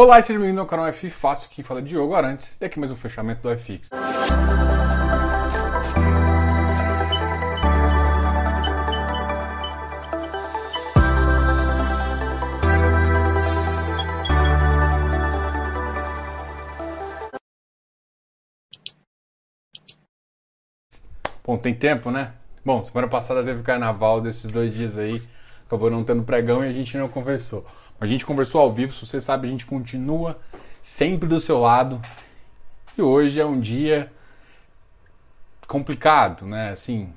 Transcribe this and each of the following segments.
Olá e seja bem-vindo ao canal F Fácil, quem fala é Diogo Arantes e aqui mais um fechamento do FX. Bom, tem tempo, né? Bom, semana passada teve carnaval desses dois dias aí, acabou não tendo pregão e a gente não conversou. A gente conversou ao vivo, se você sabe, a gente continua sempre do seu lado. E hoje é um dia complicado, né? Assim.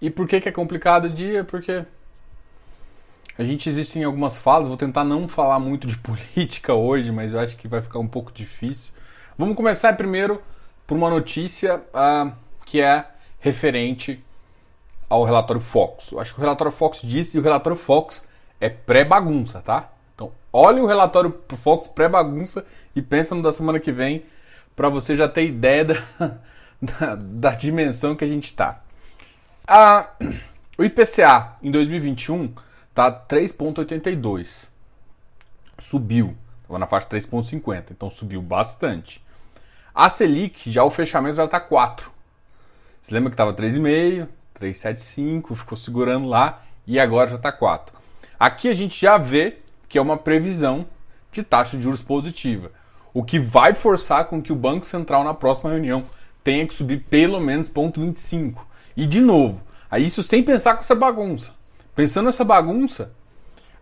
E por que, que é complicado o dia? Porque a gente existe em algumas falas, vou tentar não falar muito de política hoje, mas eu acho que vai ficar um pouco difícil. Vamos começar primeiro por uma notícia uh, que é referente ao relatório Fox. Eu acho que o relatório Fox disse e o relatório Fox é pré-bagunça, tá? Então, olhe o relatório pro Fox pré-bagunça e pensa no da semana que vem para você já ter ideia da, da, da, dimensão que a gente tá. A, o IPCA em 2021 tá 3,82. Subiu. Estava na faixa 3,50, então subiu bastante. A Selic, já o fechamento já está 4. Você lembra que estava 3,5, 3,75, ficou segurando lá e agora já está 4. Aqui a gente já vê que é uma previsão de taxa de juros positiva, o que vai forçar com que o Banco Central na próxima reunião tenha que subir pelo menos 0,25. E de novo, isso sem pensar com essa bagunça. Pensando nessa bagunça,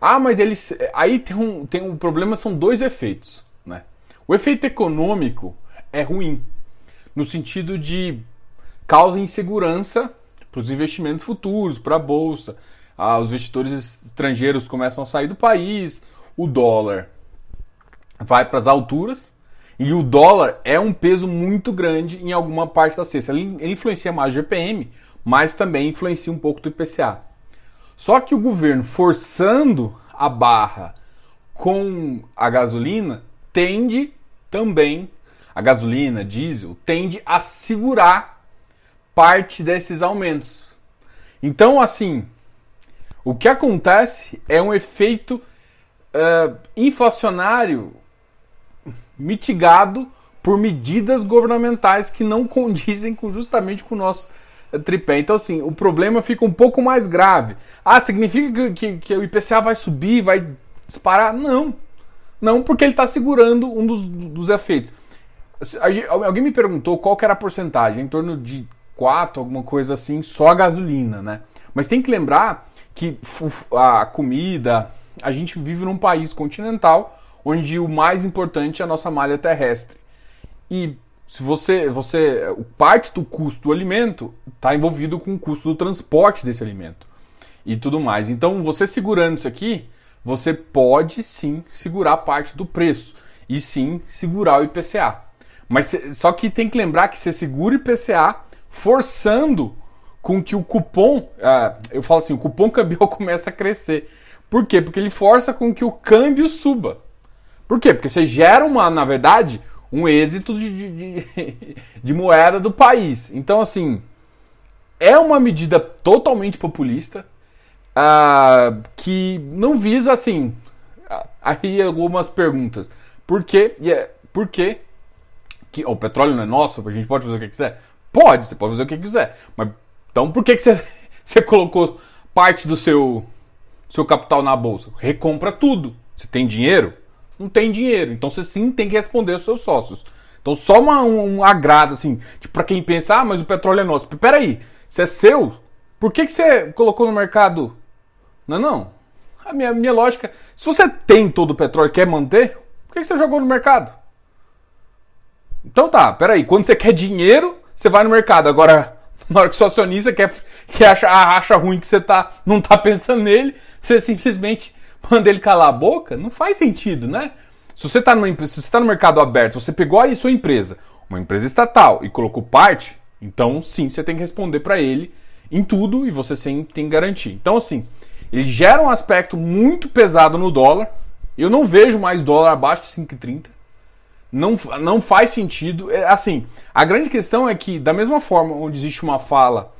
ah, mas eles aí tem um, tem um problema, são dois efeitos, né? O efeito econômico é ruim, no sentido de causa insegurança para os investimentos futuros, para a bolsa. Ah, os investidores estrangeiros começam a sair do país, o dólar vai para as alturas e o dólar é um peso muito grande em alguma parte da cesta. Ele, ele influencia mais o GPM, mas também influencia um pouco do IPCA. Só que o governo forçando a barra com a gasolina tende também, a gasolina, diesel, tende a segurar parte desses aumentos. Então, assim, o que acontece é um efeito uh, inflacionário mitigado por medidas governamentais que não condizem com, justamente com o nosso tripé. Então, assim, o problema fica um pouco mais grave. Ah, significa que, que, que o IPCA vai subir, vai disparar? Não. Não, porque ele está segurando um dos, dos efeitos. Alguém me perguntou qual era a porcentagem, em torno de 4, alguma coisa assim, só a gasolina, né? Mas tem que lembrar que a comida, a gente vive num país continental onde o mais importante é a nossa malha terrestre. E se você, você parte do custo do alimento está envolvido com o custo do transporte desse alimento e tudo mais. Então, você segurando isso aqui, você pode sim segurar parte do preço e sim segurar o IPCA. Mas só que tem que lembrar que você segura o IPCA forçando com que o cupom, ah, eu falo assim, o cupom cambial começa a crescer. Por quê? Porque ele força com que o câmbio suba. Por quê? Porque você gera uma, na verdade, um êxito de, de, de moeda do país. Então, assim, é uma medida totalmente populista uh, que não visa, assim, aí algumas perguntas. Por quê? Yeah, por quê? Que, o petróleo não é nosso, a gente pode fazer o que quiser? Pode, você pode fazer o que quiser. Mas então por que, que você, você colocou parte do seu, seu capital na bolsa? Recompra tudo. Você tem dinheiro? Não tem dinheiro. Então você sim tem que responder aos seus sócios. Então só uma, um, agrado, assim, tipo, pra quem pensa, ah, mas o petróleo é nosso. Peraí, se é seu, por que, que você colocou no mercado? Não, é não. A minha, minha lógica, se você tem todo o petróleo e quer manter, por que, que você jogou no mercado? Então tá, peraí, quando você quer dinheiro, você vai no mercado. Agora, na hora que o acionista quer, quer acha, acha ruim que você tá, não tá pensando nele, você simplesmente manda ele calar a boca, não faz sentido, né? Se você está tá no mercado aberto, você pegou aí sua empresa, uma empresa estatal, e colocou parte, então sim, você tem que responder para ele em tudo e você sim tem que garantir. Então, assim, ele gera um aspecto muito pesado no dólar. Eu não vejo mais dólar abaixo de 5,30 não, não faz sentido. É, assim, a grande questão é que, da mesma forma onde existe uma fala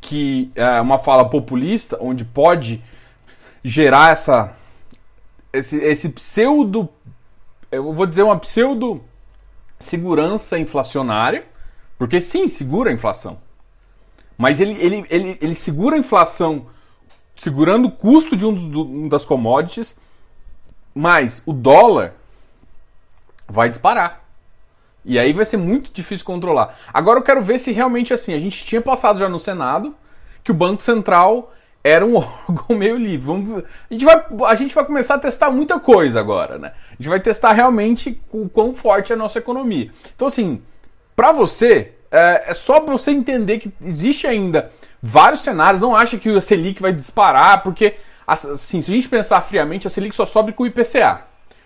que é uma fala populista, onde pode gerar essa esse, esse pseudo eu vou dizer uma pseudo segurança inflacionária, porque sim, segura a inflação. Mas ele, ele, ele, ele segura a inflação segurando o custo de um, do, um das commodities, mas o dólar vai disparar. E aí vai ser muito difícil controlar. Agora eu quero ver se realmente assim, a gente tinha passado já no Senado que o Banco Central era um órgão meio livre. Vamos, a, gente vai, a gente vai começar a testar muita coisa agora, né? A gente vai testar realmente o quão forte é a nossa economia. Então, assim, para você, é, é só você entender que existe ainda vários cenários. Não acha que o Selic vai disparar, porque, assim, se a gente pensar friamente, a Selic só sobe com o IPCA.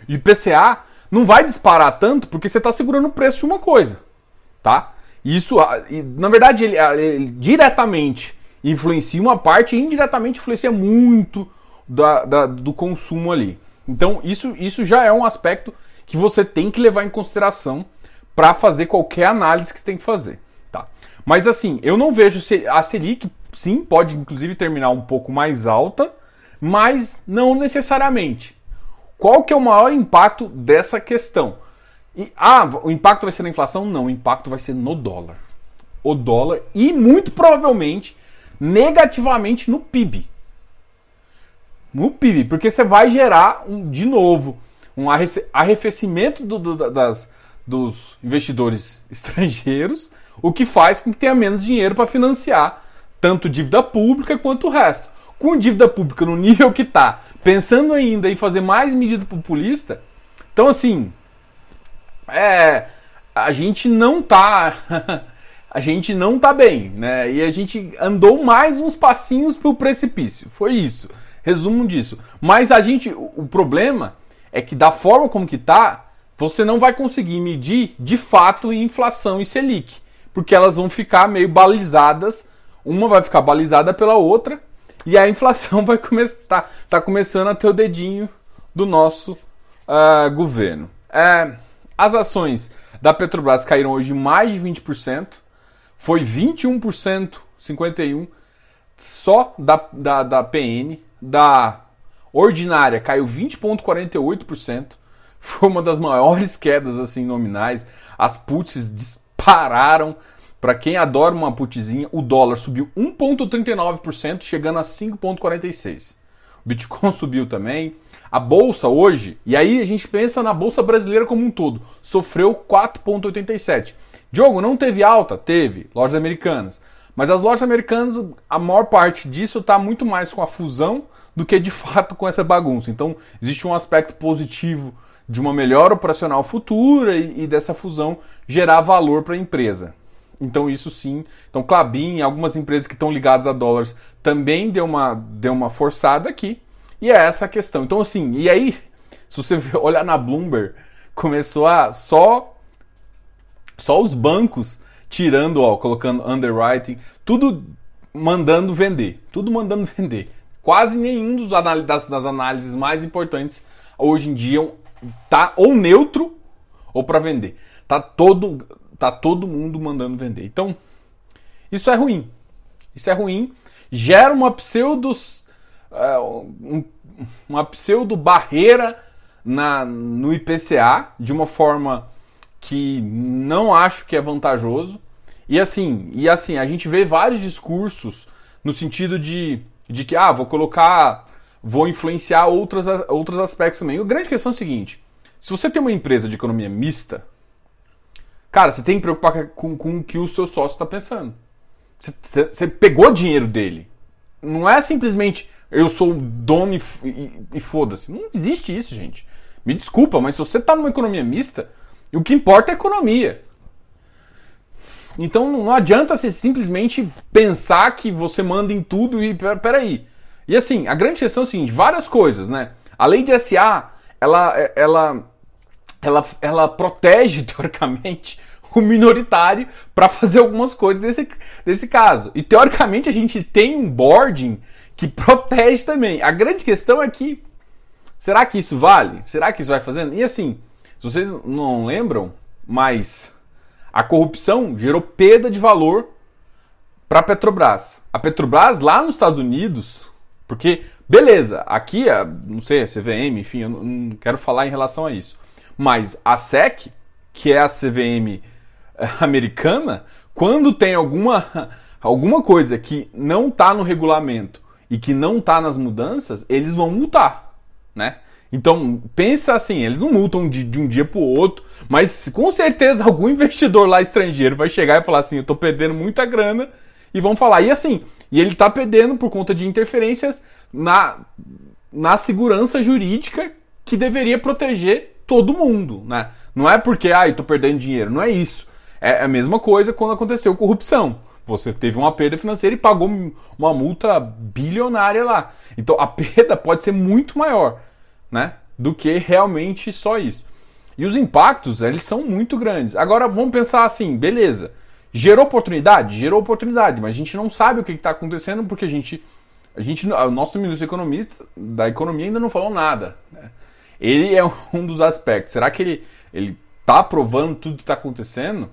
O IPCA não vai disparar tanto porque você está segurando o preço de uma coisa, tá? Isso, na verdade, ele, ele diretamente influencia uma parte e indiretamente influencia muito da, da, do consumo ali. Então, isso, isso já é um aspecto que você tem que levar em consideração para fazer qualquer análise que tem que fazer. Tá? Mas assim, eu não vejo a Selic, sim, pode inclusive terminar um pouco mais alta, mas não necessariamente. Qual que é o maior impacto dessa questão? E, ah, o impacto vai ser na inflação? Não, o impacto vai ser no dólar. O dólar e muito provavelmente negativamente no PIB. No PIB, porque você vai gerar, um, de novo, um arrefecimento do, do, das, dos investidores estrangeiros, o que faz com que tenha menos dinheiro para financiar tanto dívida pública quanto o resto. Com dívida pública no nível que está, pensando ainda em fazer mais medida populista, então assim, é, a gente não está a gente não tá bem, né? E a gente andou mais uns passinhos pro precipício. Foi isso. Resumo disso. Mas a gente, o problema é que da forma como que tá, você não vai conseguir medir de fato inflação e Selic, porque elas vão ficar meio balizadas, uma vai ficar balizada pela outra, e a inflação vai começar tá, tá começando a ter o dedinho do nosso uh, governo. É, as ações da Petrobras caíram hoje mais de 20% foi 21%, 51% só da, da, da PN, da ordinária caiu 20,48%, foi uma das maiores quedas assim nominais. As puts dispararam. Para quem adora uma putzinha, o dólar subiu 1,39%, chegando a 5,46%. O Bitcoin subiu também. A bolsa hoje, e aí a gente pensa na bolsa brasileira como um todo, sofreu 4,87%. Diogo, não teve alta? Teve, lojas americanas. Mas as lojas americanas, a maior parte disso está muito mais com a fusão do que de fato com essa bagunça. Então, existe um aspecto positivo de uma melhor operacional futura e, e dessa fusão gerar valor para a empresa. Então, isso sim. Então, Clabin, algumas empresas que estão ligadas a dólares também deu uma, deu uma forçada aqui. E é essa a questão. Então, assim, e aí, se você olhar na Bloomberg, começou a só só os bancos tirando, ó, colocando underwriting, tudo mandando vender, tudo mandando vender. Quase nenhum dos das, das análises mais importantes hoje em dia tá ou neutro ou para vender. Tá todo tá todo mundo mandando vender. Então, isso é ruim. Isso é ruim. Gera uma pseudos uh, um, uma pseudo barreira na, no IPCA de uma forma que não acho que é vantajoso. E assim, e assim, a gente vê vários discursos no sentido de, de que, ah, vou colocar, vou influenciar outros, outros aspectos também. A grande questão é o seguinte: se você tem uma empresa de economia mista, cara, você tem que preocupar com, com o que o seu sócio está pensando. Você, você, pegou dinheiro dele. Não é simplesmente eu sou dono e, e, e foda-se. Não existe isso, gente. Me desculpa, mas se você está numa economia mista, o que importa é a economia. Então não adianta você simplesmente pensar que você manda em tudo e peraí. E assim, a grande questão é o seguinte, várias coisas, né? A lei de SA, ela, ela, ela, ela protege, teoricamente, o minoritário para fazer algumas coisas desse, desse caso. E teoricamente a gente tem um boarding que protege também. A grande questão é que, será que isso vale? Será que isso vai fazendo? E assim, se vocês não lembram, mas a corrupção gerou perda de valor para a Petrobras. A Petrobras lá nos Estados Unidos, porque beleza, aqui, não sei, a CVM, enfim, eu não quero falar em relação a isso. Mas a SEC, que é a CVM eh, americana, quando tem alguma, alguma coisa que não está no regulamento e que não está nas mudanças, eles vão multar, né? Então, pensa assim, eles não multam de, de um dia para o outro, mas com certeza algum investidor lá estrangeiro vai chegar e falar assim, eu estou perdendo muita grana, e vão falar. E assim, e ele está perdendo por conta de interferências na, na segurança jurídica que deveria proteger todo mundo, né? Não é porque, ah, eu tô perdendo dinheiro, não é isso. É a mesma coisa quando aconteceu corrupção. Você teve uma perda financeira e pagou uma multa bilionária lá. Então a perda pode ser muito maior, né? Do que realmente só isso. E os impactos, eles são muito grandes. Agora vamos pensar assim, beleza. Gerou oportunidade? Gerou oportunidade, mas a gente não sabe o que está acontecendo porque a gente, a gente, o nosso ministro economista da economia ainda não falou nada. Né? Ele é um dos aspectos. Será que ele ele está aprovando tudo que está acontecendo?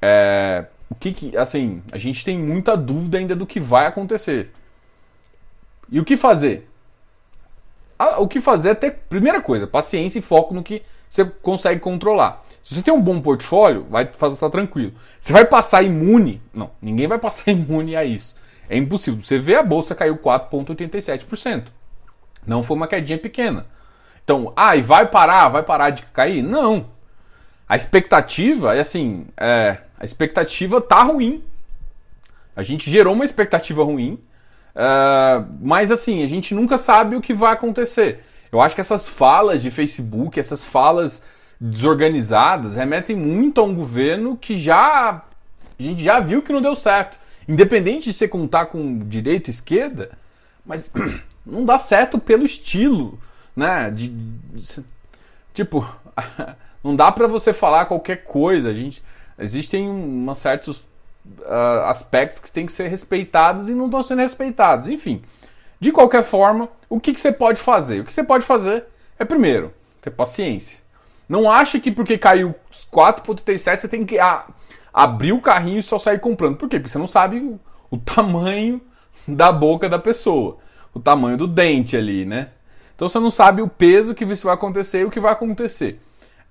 É, o que, que, assim, a gente tem muita dúvida ainda do que vai acontecer. E o que fazer? o que fazer é ter, primeira coisa, paciência e foco no que você consegue controlar. Se você tem um bom portfólio, vai fazer estar tranquilo. Você vai passar imune? Não, ninguém vai passar imune a isso. É impossível. Você vê a bolsa caiu 4,87%. Não foi uma quedinha pequena. Então, ah, e vai parar, vai parar de cair? Não. A expectativa é assim, é, a expectativa tá ruim. A gente gerou uma expectativa ruim, uh, mas assim, a gente nunca sabe o que vai acontecer. Eu acho que essas falas de Facebook, essas falas desorganizadas remetem muito a um governo que já a gente já viu que não deu certo. Independente de você contar com direita e esquerda, mas não dá certo pelo estilo, né? De, de tipo, não dá para você falar qualquer coisa. A gente existem uma certos uh, aspectos que têm que ser respeitados e não estão sendo respeitados. Enfim, de qualquer forma, o que, que você pode fazer? O que você pode fazer é primeiro ter paciência não acha que porque caiu 4.37 você tem que a, abrir o carrinho e só sair comprando. Por quê? Porque você não sabe o, o tamanho da boca da pessoa, o tamanho do dente ali, né? Então você não sabe o peso que isso vai acontecer e o que vai acontecer.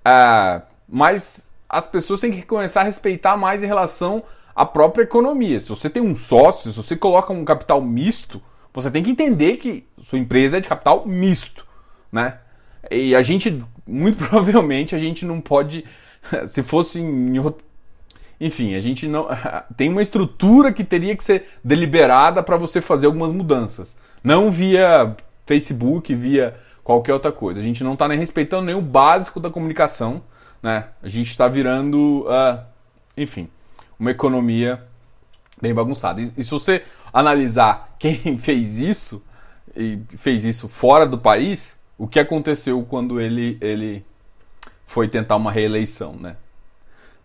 Ah, mas as pessoas têm que começar a respeitar mais em relação à própria economia. Se você tem um sócio, se você coloca um capital misto, você tem que entender que sua empresa é de capital misto, né? E a gente, muito provavelmente, a gente não pode. Se fosse em enfim, a gente não tem uma estrutura que teria que ser deliberada para você fazer algumas mudanças, não via Facebook, via qualquer outra coisa. A gente não está nem respeitando nem o básico da comunicação, né? A gente está virando, uh, enfim, uma economia bem bagunçada. E, e se você analisar quem fez isso e fez isso fora do país, o que aconteceu quando ele, ele foi tentar uma reeleição, né?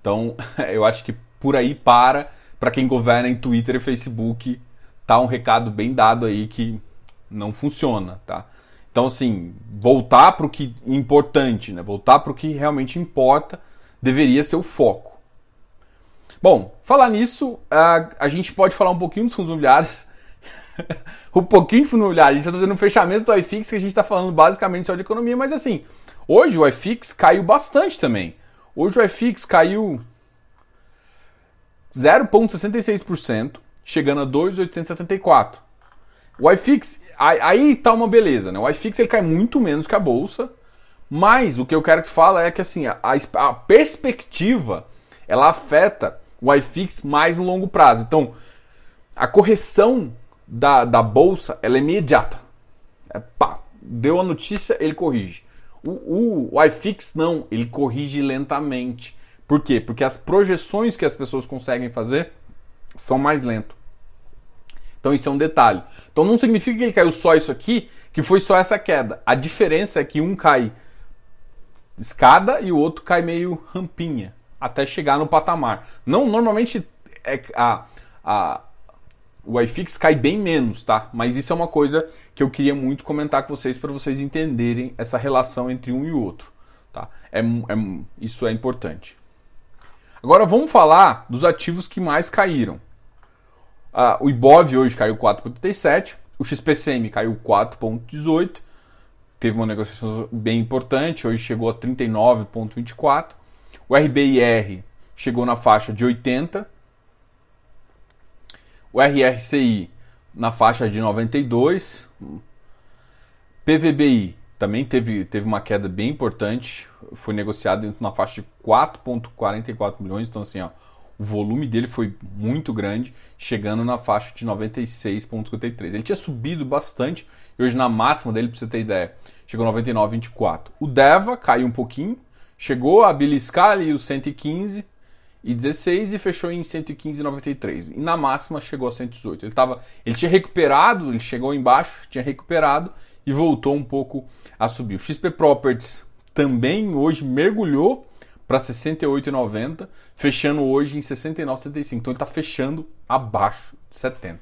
Então, eu acho que por aí para, para quem governa em Twitter e Facebook, tá um recado bem dado aí que não funciona, tá? Então, assim, voltar para o que é importante, né? Voltar para o que realmente importa deveria ser o foco. Bom, falar nisso, a, a gente pode falar um pouquinho dos fundos imobiliários um pouquinho de fundo imobiliário. A gente está fazendo um fechamento do iFix que a gente está falando basicamente só de economia, mas assim, hoje o iFix caiu bastante também. Hoje o iFix caiu 0,66%, chegando a 2,874. O iFix, aí tá uma beleza, né? O iFix ele cai muito menos que a bolsa, mas o que eu quero que fale é que assim, a, a perspectiva ela afeta o iFix mais no longo prazo. Então, a correção da, da bolsa ela é imediata. É, pá, deu a notícia, ele corrige. O, o, o iFix não, ele corrige lentamente. Por quê? Porque as projeções que as pessoas conseguem fazer são mais lentas. Então isso é um detalhe. Então não significa que ele caiu só isso aqui, que foi só essa queda. A diferença é que um cai escada e o outro cai meio rampinha até chegar no patamar. Não, normalmente é a, a, o iFix cai bem menos, tá? Mas isso é uma coisa que eu queria muito comentar com vocês para vocês entenderem essa relação entre um e o outro, tá? É, é, isso é importante. Agora vamos falar dos ativos que mais caíram. Ah, o IBOV hoje caiu 4,37, o XPCM caiu 4,18, teve uma negociação bem importante, hoje chegou a 39,24. O RBIR chegou na faixa de 80. O RRCI na faixa de 92. PVBI também teve, teve uma queda bem importante, foi negociado na faixa de 4,44 milhões, então assim, ó, o volume dele foi muito grande, chegando na faixa de 96,53. Ele tinha subido bastante, e hoje na máxima dele, para você ter ideia, chegou 99,24. O Deva caiu um pouquinho, chegou a beliscar ali os 115 e 16 e fechou em 115,93. E na máxima chegou a 118. Ele, tava, ele tinha recuperado, ele chegou embaixo, tinha recuperado e voltou um pouco a subir. O XP Properties também hoje mergulhou para 68,90, fechando hoje em 69,75. Então ele está fechando abaixo de 70.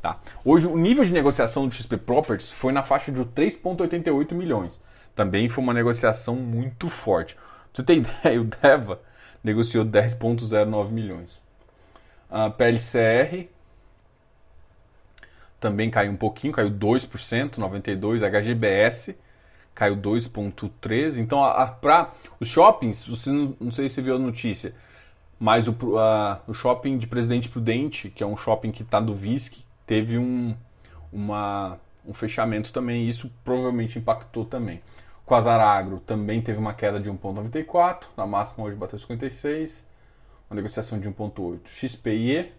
Tá? Hoje o nível de negociação do XP Properties foi na faixa de 3,88 milhões. Também foi uma negociação muito forte. Pra você ter ideia, o Deva negociou 10,09 milhões. A PLCR também caiu um pouquinho, caiu 2%, 92. HGBS caiu 2,13%. Então, para os shoppings, você não, não, sei se você viu a notícia, mas o, a, o shopping de Presidente Prudente, que é um shopping que está do VISC, teve um, uma, um fechamento também. Isso provavelmente impactou também. O Quasar Agro também teve uma queda de 1,94. Na máxima hoje bateu 56. Uma negociação de 1,8. XPIE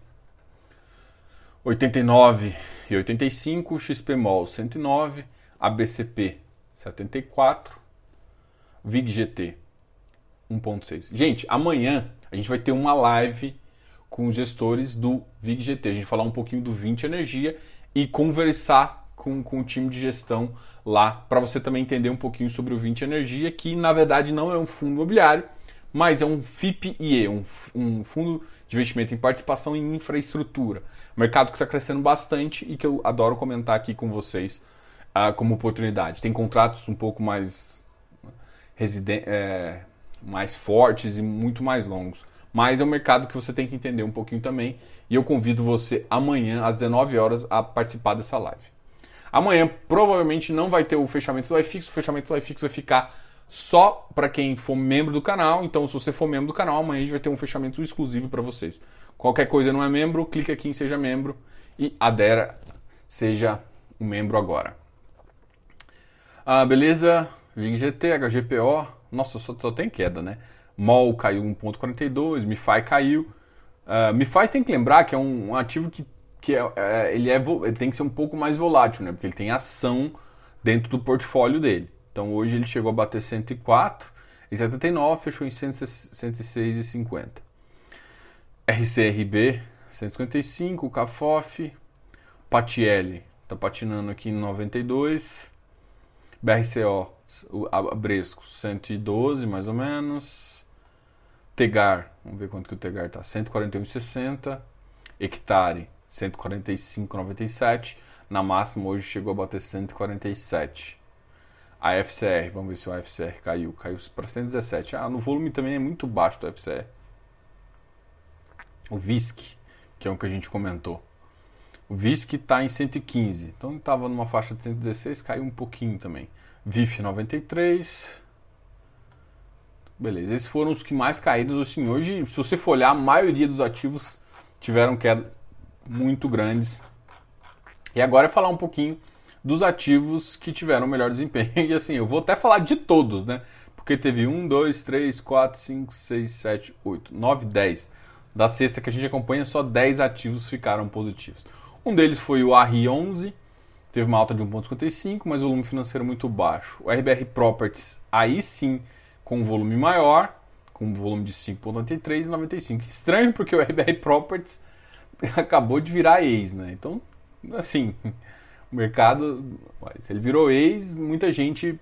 89 e 85, XPMOL 109, ABCP 74, VIGGT 1.6. Gente, amanhã a gente vai ter uma live com os gestores do VIGGT. A gente vai falar um pouquinho do 20 Energia e conversar com, com o time de gestão lá para você também entender um pouquinho sobre o 20 Energia, que na verdade não é um fundo imobiliário, mas é um FIP-IE, um, um fundo de investimento em participação em infraestrutura. Mercado que está crescendo bastante e que eu adoro comentar aqui com vocês como oportunidade. Tem contratos um pouco mais, é, mais fortes e muito mais longos. Mas é um mercado que você tem que entender um pouquinho também. E eu convido você amanhã, às 19 horas, a participar dessa live. Amanhã provavelmente não vai ter o fechamento do iFix. O fechamento do iFix vai ficar só para quem for membro do canal. Então, se você for membro do canal, amanhã a gente vai ter um fechamento exclusivo para vocês. Qualquer coisa não é membro, clica aqui em Seja Membro e adera, seja um membro agora. Ah, beleza? VIG-GT, HGPO, nossa, só, só tem queda, né? MOL caiu 1.42, MiFi caiu. Uh, MiFi tem que lembrar que é um, um ativo que, que é, é, ele, é, ele tem que ser um pouco mais volátil, né? Porque ele tem ação dentro do portfólio dele. Então hoje ele chegou a bater 104 e 79, fechou em 106,50. RCRB 155, CAFOF, Patielli está patinando aqui em 92, BRCO, o Abresco 112 mais ou menos, Tegar, vamos ver quanto que o Tegar está, 141,60, Hectare 145,97, na máxima hoje chegou a bater 147. A FCR, vamos ver se o FCR caiu, caiu para 117. Ah, no volume também é muito baixo do FCR o VISC, que é o que a gente comentou. O VISC está em 115, então estava numa faixa de 116, caiu um pouquinho também. VIF 93. Beleza, esses foram os que mais caíram. Assim, hoje, se você for olhar, a maioria dos ativos tiveram quedas muito grandes. E agora é falar um pouquinho dos ativos que tiveram melhor desempenho. E assim, eu vou até falar de todos, né? Porque teve 1, 2, 3, 4, 5, 6, 7, 8, 9, 10 da sexta que a gente acompanha, só 10 ativos ficaram positivos. Um deles foi o RI11, teve uma alta de 1,55, mas volume financeiro muito baixo. O RBR Properties, aí sim, com um volume maior, com um volume de 5,93 e 95. Estranho porque o RBR Properties acabou de virar ex, né? Então, assim, o mercado, se ele virou ex, muita gente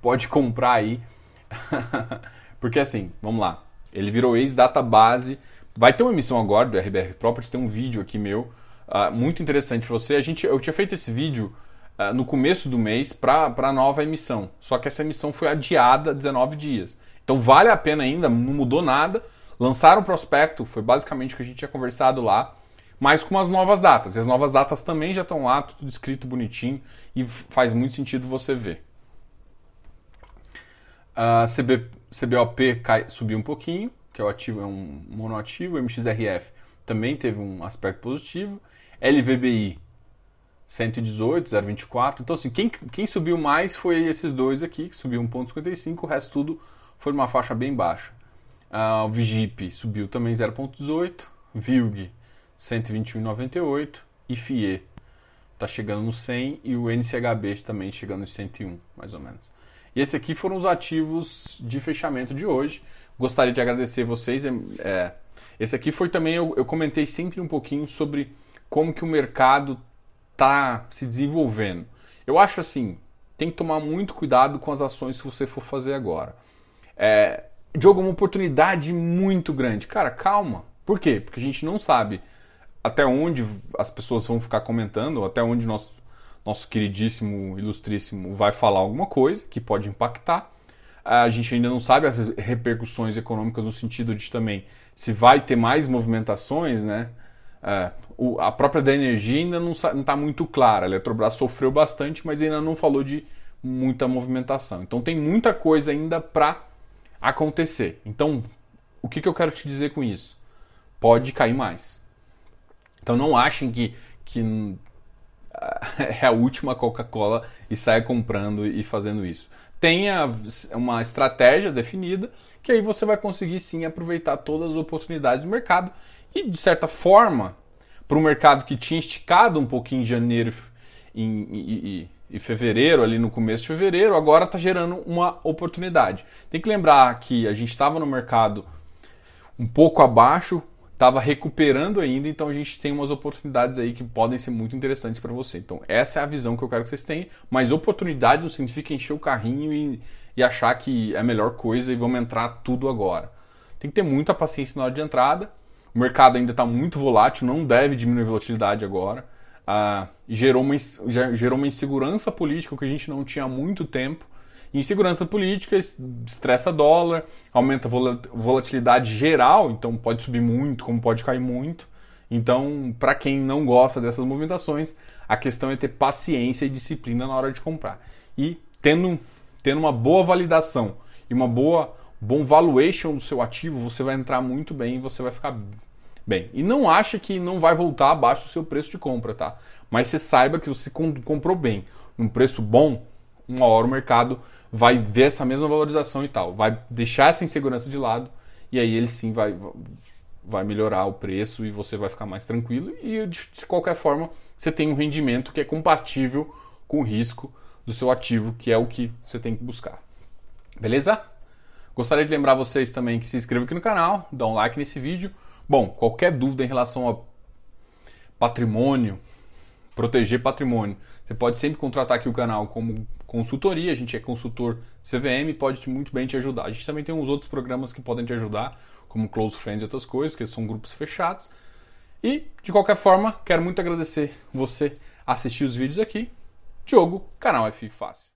pode comprar aí. porque assim, vamos lá, ele virou ex-database. Vai ter uma emissão agora do RBR Properties, tem um vídeo aqui meu, uh, muito interessante para você. A gente, eu tinha feito esse vídeo uh, no começo do mês para a nova emissão, só que essa emissão foi adiada 19 dias. Então vale a pena ainda, não mudou nada. Lançaram o prospecto, foi basicamente o que a gente tinha conversado lá, mas com as novas datas. E as novas datas também já estão lá, tudo escrito bonitinho e faz muito sentido você ver. A CB, CBOP cai, subiu um pouquinho, que é o ativo, é um monoativo. O MXRF também teve um aspecto positivo. LVBI 118, 0,24. Então, assim, quem, quem subiu mais foi esses dois aqui, que subiu 1,55. O resto tudo foi uma faixa bem baixa. Uh, o Vigip subiu também 0,18. VILG 121,98. E FIE está chegando no 100. E o NCHB também chegando no 101, mais ou menos. E esses aqui foram os ativos de fechamento de hoje. Gostaria de agradecer vocês. É, é esse aqui foi também, eu, eu comentei sempre um pouquinho sobre como que o mercado está se desenvolvendo. Eu acho assim, tem que tomar muito cuidado com as ações que você for fazer agora. É, Diogo, uma oportunidade muito grande. Cara, calma. Por quê? Porque a gente não sabe até onde as pessoas vão ficar comentando, até onde nosso, nosso queridíssimo, ilustríssimo vai falar alguma coisa que pode impactar. A gente ainda não sabe as repercussões econômicas no sentido de também se vai ter mais movimentações, né? É, o, a própria da energia ainda não está muito clara. A Eletrobras sofreu bastante, mas ainda não falou de muita movimentação. Então tem muita coisa ainda para acontecer. Então, o que, que eu quero te dizer com isso? Pode cair mais. Então não achem que, que é a última Coca-Cola e saia comprando e fazendo isso. Tenha uma estratégia definida que aí você vai conseguir sim aproveitar todas as oportunidades do mercado e de certa forma para o mercado que tinha esticado um pouquinho em janeiro e, e, e fevereiro, ali no começo de fevereiro, agora está gerando uma oportunidade. Tem que lembrar que a gente estava no mercado um pouco abaixo, estava recuperando ainda, então a gente tem umas oportunidades aí que podem ser muito interessantes para você. Então essa é a visão que eu quero que vocês tenham, mas oportunidade não significa encher o carrinho e, e achar que é a melhor coisa e vamos entrar tudo agora. Tem que ter muita paciência na hora de entrada. O mercado ainda está muito volátil, não deve diminuir a volatilidade agora. Ah, gerou, uma, gerou uma insegurança política que a gente não tinha há muito tempo. Insegurança política estressa dólar, aumenta a volatilidade geral, então pode subir muito, como pode cair muito. Então, para quem não gosta dessas movimentações, a questão é ter paciência e disciplina na hora de comprar. E tendo, tendo uma boa validação e uma boa bom valuation do seu ativo, você vai entrar muito bem e você vai ficar bem. E não acha que não vai voltar abaixo do seu preço de compra, tá? Mas você saiba que você comprou bem, num preço bom, uma hora o mercado vai ver essa mesma valorização e tal, vai deixar essa insegurança de lado e aí ele sim vai, vai melhorar o preço e você vai ficar mais tranquilo e de qualquer forma você tem um rendimento que é compatível com o risco do seu ativo, que é o que você tem que buscar. Beleza? Gostaria de lembrar vocês também que se inscrevam aqui no canal, dá um like nesse vídeo. Bom, qualquer dúvida em relação a patrimônio, proteger patrimônio, você pode sempre contratar aqui o canal como consultoria, a gente é consultor CVM, pode muito bem te ajudar. A gente também tem uns outros programas que podem te ajudar, como Close Friends e outras coisas, que são grupos fechados. E, de qualquer forma, quero muito agradecer você assistir os vídeos aqui. Diogo, canal F Fácil.